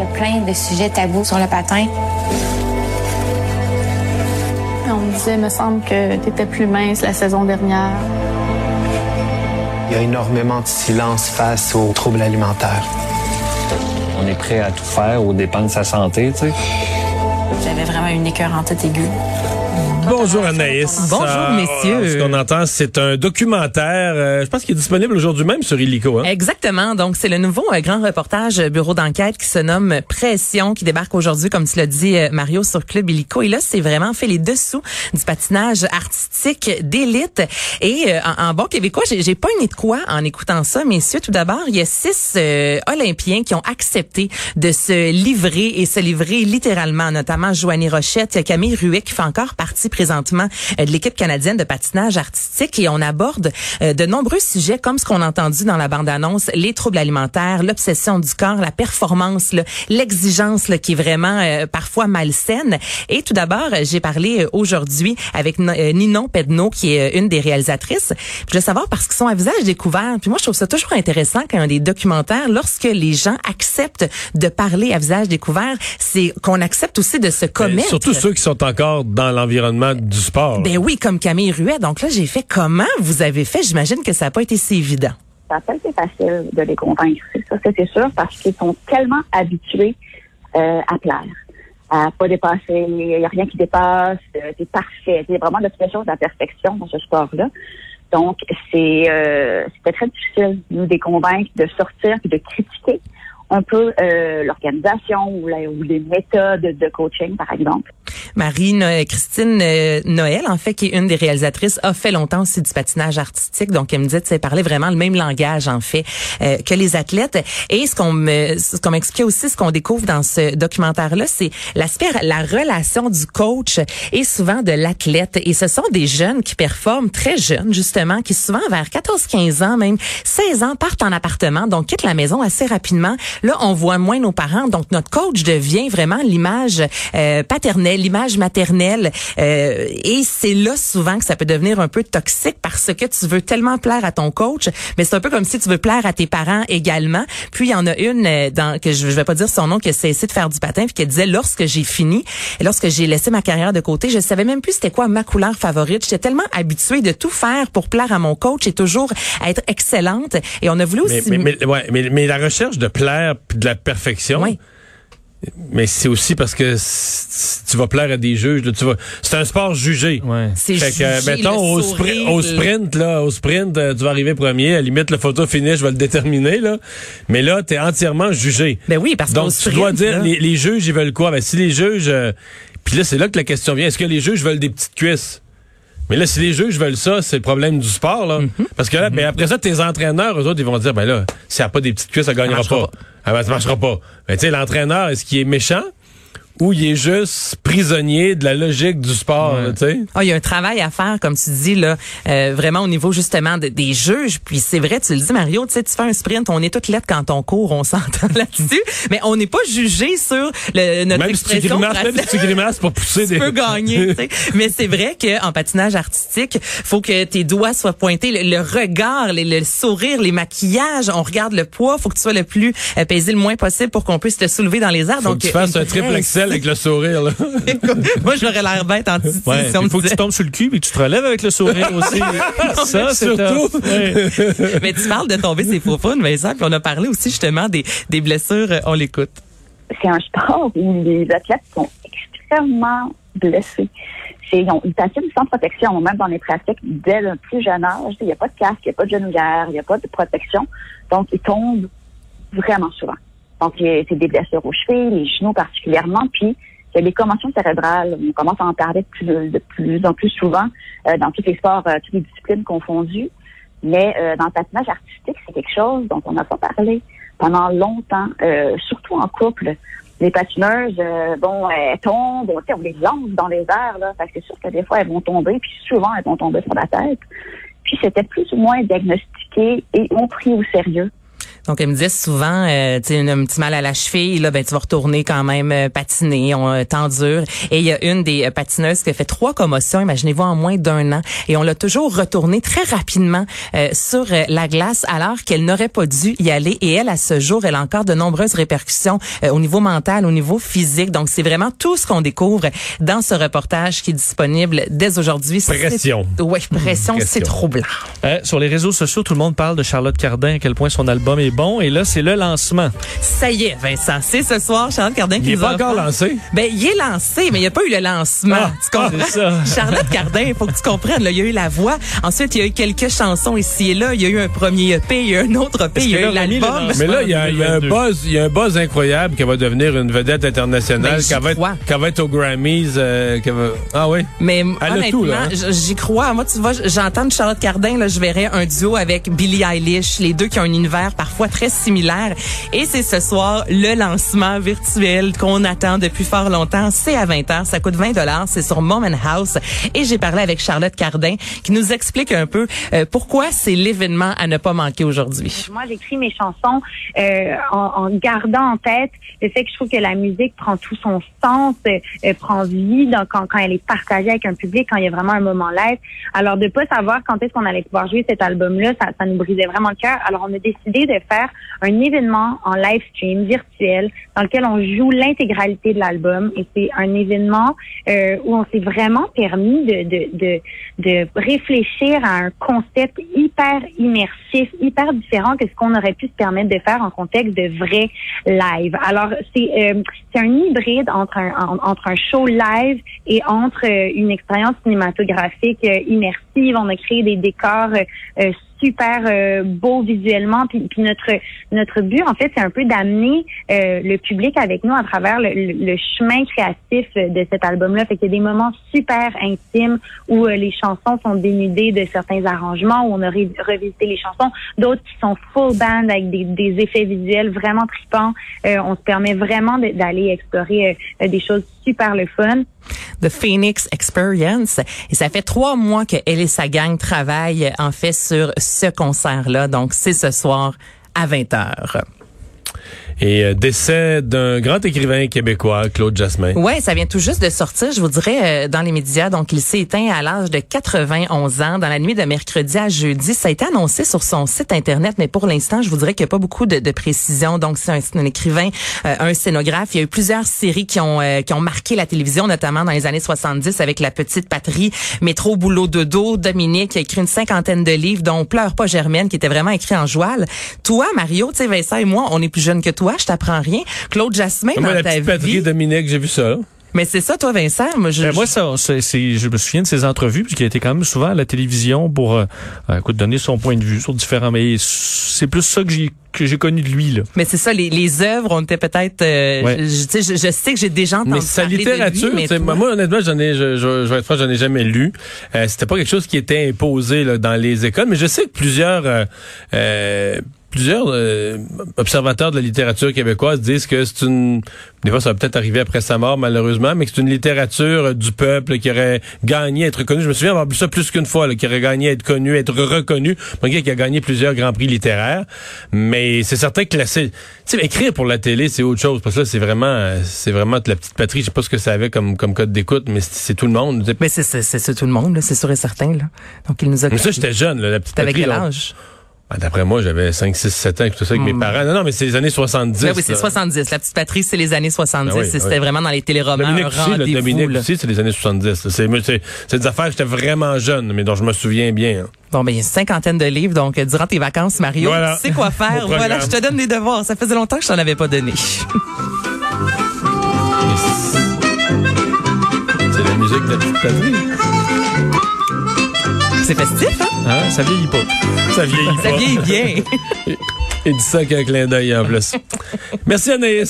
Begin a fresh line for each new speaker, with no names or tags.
Il y a plein de sujets tabous sur le patin.
On me disait, me semble que tu étais plus mince la saison dernière.
Il y a énormément de silence face aux troubles alimentaires.
On est prêt à tout faire aux dépens de sa santé, tu sais.
J'avais vraiment une écœur en tête aiguë.
Bonjour Anaïs.
Bonjour,
Ah,
messieurs.
Ce qu'on entend, c'est un documentaire, euh, je pense qu'il est disponible aujourd'hui même sur Illico. Hein?
Exactement. Donc, c'est le nouveau euh, grand reportage euh, bureau d'enquête qui se nomme Pression, qui débarque aujourd'hui, comme tu l'as dit, euh, Mario, sur Club Illico. Et là, c'est vraiment fait les dessous du patinage artistique d'élite. Et euh, en, en bon québécois, j'ai pas une de quoi en écoutant ça, messieurs. Tout d'abord, il y a six euh, Olympiens qui ont accepté de se livrer et se livrer littéralement, notamment Joanie Rochette, Camille Ruet, qui fait encore partie présentement euh, de l'équipe canadienne de patinage artistique. Et on aborde euh, de nombreux sujets comme ce qu'on a entendu dans la bande-annonce, les troubles alimentaires, l'obsession du corps, la performance, l'exigence qui est vraiment euh, parfois malsaine. Et tout d'abord, j'ai parlé aujourd'hui avec Ninon Pedno, qui est une des réalisatrices. Je veux savoir parce qu'ils sont à visage découvert. Puis moi, je trouve ça toujours intéressant quand il y a des documentaires, lorsque les gens acceptent de parler à visage découvert, c'est qu'on accepte aussi de se
Mais
commettre.
surtout ceux qui sont encore dans l'environnement du sport.
Ben oui, comme Camille Ruet. Donc là, j'ai fait comment vous avez fait? J'imagine que ça n'a pas été si évident.
ça n'a pas été facile de les convaincre. C'est ça, c'est sûr, parce qu'ils sont tellement habitués euh, à plaire, à pas dépasser, il n'y a rien qui dépasse, euh, c'est parfait. Il y a vraiment l'obsession de la perfection dans ce sport-là. Donc, c'est euh, c'était très difficile, nous, de les convaincre de sortir et de critiquer un peu euh, l'organisation ou, la- ou les méthodes de coaching, par exemple.
Marie No- Christine euh, Noël, en fait, qui est une des réalisatrices, a fait longtemps aussi du patinage artistique. Donc, elle me disait, tu sais, parlait vraiment le même langage, en fait, euh, que les athlètes. Et ce qu'on me, ce qu'on m'expliquait aussi, ce qu'on découvre dans ce documentaire-là, c'est l'aspect, la relation du coach et souvent de l'athlète. Et ce sont des jeunes qui performent très jeunes, justement, qui souvent vers 14-15 ans, même 16 ans, partent en appartement, donc quittent la maison assez rapidement. Là, on voit moins nos parents. Donc, notre coach devient vraiment l'image euh, paternelle, l'image maternelle. Euh, et c'est là souvent que ça peut devenir un peu toxique parce que tu veux tellement plaire à ton coach, mais c'est un peu comme si tu veux plaire à tes parents également. Puis, il y en a une euh, dans, que je, je vais pas dire son nom, qui a cessé de faire du patin, puis qui disait, lorsque j'ai fini, et lorsque j'ai laissé ma carrière de côté, je savais même plus c'était quoi ma couleur favorite. J'étais tellement habituée de tout faire pour plaire à mon coach et toujours être excellente. Et on a voulu aussi...
mais, mais, ouais, mais, mais la recherche de plaire puis de la perfection.
Oui.
Mais c'est aussi parce que tu vas plaire à des juges. là, tu vas, c'est un sport jugé.
C'est
Fait que,
jugé,
mettons,
le
au, sprint, au
le-
sprint, là, au sprint, euh, tu vas arriver premier. À la limite, le photo finish, je vais le déterminer, là. Mais là, t'es entièrement jugé.
Ben oui, parce
Donc, tu
sprint,
dois dire,
là-
les, les juges, ils veulent quoi? Ben, si les juges, euh, puis là, c'est là que la question vient. Est-ce que les juges veulent des petites cuisses? Mais là, si les juges veulent ça, c'est le problème du sport, là.
Mhm.
Parce que là, ben, après ça, tes entraîneurs, eux autres, ils vont dire, ben là, s'il n'y a pas des petites cuisses, ça gagnera pas. Ah ben, ça marchera pas. Mais tu sais, l'entraîneur, est-ce qu'il est méchant? Ou il est juste prisonnier de la logique du sport, tu sais?
Ah, il y a un travail à faire, comme tu dis, là, euh, vraiment au niveau justement de- des juges. Puis c'est vrai, tu le dis, Mario, tu sais, tu fais un sprint, on est toutes lettres quand on court, on s'entend là-dessus, mais on n'est pas jugé sur le, notre
Même si tu
expression.
grimaces, même si tu grimaces pour pousser
tu
des...
peux gagner. tu sais. Mais c'est vrai qu'en patinage artistique, faut que tes doigts soient pointés, le, le regard, les- le sourire, les maquillages, on regarde le poids, faut que tu sois le plus euh, pesé le moins possible pour qu'on puisse te soulever dans les airs.
Faut
Donc
que tu fasses un triple Excel avec le sourire, là.
Moi, j'aurais l'air bête en Titi
Ouais,
si on
il
me
faut que
disait.
tu tombes sur le cul et que tu te relèves avec le sourire aussi. ça, c'est
Surtout.
Ouais.
Mais tu parles de tomber ses faux fun, Vincent, puis on a parlé aussi justement des, des blessures. Euh, On l'écoute.
c'est un sport où les athlètes sont extrêmement blessés. C'est, ils, ont, ils patinent sans protection, même dans les pratiques, dès le plus jeune âge. Il n'y a pas de casque, il n'y a pas de genouillère, il n'y a pas de protection. Donc, ils tombent vraiment souvent. Donc, a- c'est des blessures aux chevilles, les genoux particulièrement, puis il y a des commotions cérébrales. On commence à en parler de plus, de plus en plus souvent euh, dans tous les sports, euh, toutes les disciplines confondues. Mais euh, dans le patinage artistique, c'est quelque chose dont on n'a pas parlé pendant longtemps, euh, surtout en couple. Les patineuses, euh, bon, elles tombent, on, les lance dans les airs, là. C'est sûr que des fois, elles vont tomber, puis souvent, elles vont tomber sur la tête. Puis c'était plus ou moins diagnostiqué et on pris au sérieux.
Donc, elle me disait souvent, euh, tu sais, un petit mal à la cheville, là, ben, tu vas retourner quand même euh, patiner, on euh, t'endure. Et il y a une des euh, patineuses qui a fait trois commotions, imaginez-vous, en moins d'un an. Et on l'a toujours retourné très rapidement euh, sur la glace alors qu'elle n'aurait pas dû y aller. Et elle, à ce jour, elle a encore de nombreuses répercussions euh, au niveau mental, au niveau physique. Donc, c'est vraiment tout ce qu'on découvre dans ce reportage qui est disponible dès aujourd'hui. C'est-
Pression.
Oui, pression, c'est
Pression.
troublant.
Euh, sur les réseaux sociaux, tout le monde parle de Charlotte Cardin, à quel point son album est bon. Et là, c'est le lancement.
Ça y est, Vincent, c'est ce soir, Charlotte Cardin qui
Il est
nous
pas encore lancé.
Ben, il est lancé, mais il n'y a pas eu le lancement.
Ah,
tu comprends?
c'est ça.
Charlotte Cardin, il faut que tu comprennes. Là, il y a eu la voix. Ensuite, il y a eu quelques chansons ici et là. Il y a eu un premier EP, il y a eu un autre EP, il y a eu l'album.
Mais là, il y a, il y a un
2022.
buzz, il y a un buzz incroyable qu'elle va devenir une vedette internationale,
Ben,
qu'elle va, va être aux Grammys. euh, va- Ah oui.
Mais honnêtement,
tout, là, hein?
j'y crois. Moi, tu vois, j'entends de Charlotte Cardin, là, je verrais un duo avec Billie Eilish, les deux qui ont un univers parfois très similaire. Et c'est ce soir le lancement virtuel qu'on attend depuis fort longtemps. C'est à 20h, ça coûte 20 dollars, c'est sur Moment House. Et j'ai parlé avec Charlotte Cardin qui nous explique un peu euh, pourquoi c'est l'événement à ne pas manquer aujourd'hui.
Moi, j'écris mes chansons euh, en, en gardant en tête le fait que je trouve que la musique prend tout son sens, euh, euh, prend vie dans- quand, quand elle est partagée avec un public, quand il y a vraiment un moment live. Alors, de pas savoir quand est-ce qu'on allait pouvoir jouer cet album-là, ça, ça nous brisait vraiment le cœur. Alors, on a décidé de un événement en live stream virtuel dans lequel on joue l'intégralité de l'album. Et c'est un événement euh, où on s'est vraiment permis de, de, de, de réfléchir à un concept hyper immersif, hyper différent que ce qu'on aurait pu se permettre de faire en contexte de vrai live. Alors, c'est euh, c'est un hybride entre un, en- entre un show live et entre euh, une expérience cinématographique euh, On a créé des décors euh, euh, super euh, beaux visuellement. Puis, puis notre notre but, en fait, c'est un peu d'amener euh, le public avec nous à travers le, le- chemin créatif euh, de cet album-là. Fait qu'il y a des moments super intimes où euh, les chansons sont dénudées de certains arrangements, où on a revisité les chansons, d'autres qui sont full band avec des, des effets visuels vraiment tripants. On se permet vraiment de- d'aller explorer euh, des choses super le fun.
The Phoenix Experience. Et ça fait trois mois que elle sa gang travaillent en fait sur ce concert-là. Donc c'est ce soir à 20h.
Et euh, décès d'un grand écrivain québécois, Claude Jasmin.
Ouais, ça vient tout juste de sortir, je vous dirais, euh, dans les médias. Donc, il s'est éteint à l'âge de 91 ans dans la nuit de mercredi à jeudi. Ça a été annoncé sur son site Internet, mais pour l'instant, je vous dirais qu'il n'y a pas beaucoup de, de précisions. Donc, c'est un, c'est un écrivain, euh, un scénographe. Il y a eu plusieurs séries qui ont, euh, qui ont marqué la télévision, notamment dans les années 70 avec La Petite Patrie, Métro, Boulot, Dodo, Dominique, qui a écrit une cinquantaine de livres, dont Pleure pas Germaine, qui était vraiment écrit en joual. Toi, Mario, tu sais, Vincent et moi, on est plus jeunes que toi, je t'apprends rien. Claude Jasmin,
Moi,
dans
la
ta
petite patrie
vie.
Dominique, j'ai vu ça.
Mais c'est ça, toi, Vincent. Moi, je,
Ben, moi, ça, c'est, c'est- je me souviens de ses entrevues, puisqu'il a été quand même souvent à la télévision pour euh, écoute, donner son point de vue sur différents. Mais c'est plus ça que j'ai que j'ai connu de lui là.
mais c'est ça, les, les œuvres, on était peut-être. euh,
Ouais.
je, sais, je, je sais que j'ai déjà entendu
Mais sa
parler de lui,
littérature,
mais toi-
moi honnêtement, j'en ai, je, je, je vais être franc, j'en ai jamais lu. Euh, C'était pas quelque chose qui était imposé là, dans les écoles, mais je sais que plusieurs, euh, euh, plusieurs euh, observateurs de la littérature québécoise disent que c'est une, des fois ça va peut-être arriver après sa mort malheureusement, mais que c'est une littérature euh, du peuple qui aurait gagné à être reconnue. Je me souviens avoir vu ça plus qu'une fois, là, qui aurait gagné à être connu, être reconnu. Un gars qui a gagné plusieurs grands prix littéraires, mais c'est certain que la, c'est- tu sais, écrire pour la télé c'est autre chose parce que là c'est vraiment, euh, c'est vraiment de la petite patrie. Je sais pas ce que ça avait comme comme code d'écoute, mais c'est tout le monde.
Mais c'est c'est- tout le monde, c'est sûr et certain. Là. Donc, il nous a.
Mais ça, j'étais jeune, là, la petite patrie.
quel
là. Ah, D'après moi, j'avais 5, 6, 7 ans, tout ça avec mes parents. Non, non, mais c'est les années 70.
Ben oui, c'est
là.
70. La petite patrie, c'est les années 70.
Ben oui,
et C'était
oui.
vraiment dans les téléromans.
Dominique aussi,
rendez-vous,
Dominique aussi, c'est les années 70. là. C'est des affaires que j'étais vraiment jeune, mais dont je me souviens bien. hein.
Bon, ben, il y a une cinquantaine de livres. Donc, euh, durant tes vacances, Mario,
Voilà.
tu sais quoi faire. Voilà, je te donne des devoirs. Ça faisait longtemps que je t'en avais pas donné.
C'est la musique de la petite patrie.
C'est festif, hein?
Hein? Ça vieillit pas.
Ça vieillit
Ça
pas.
vieillit bien.
Il dit ça avec un clin d'œil en plus. Merci Anaïs.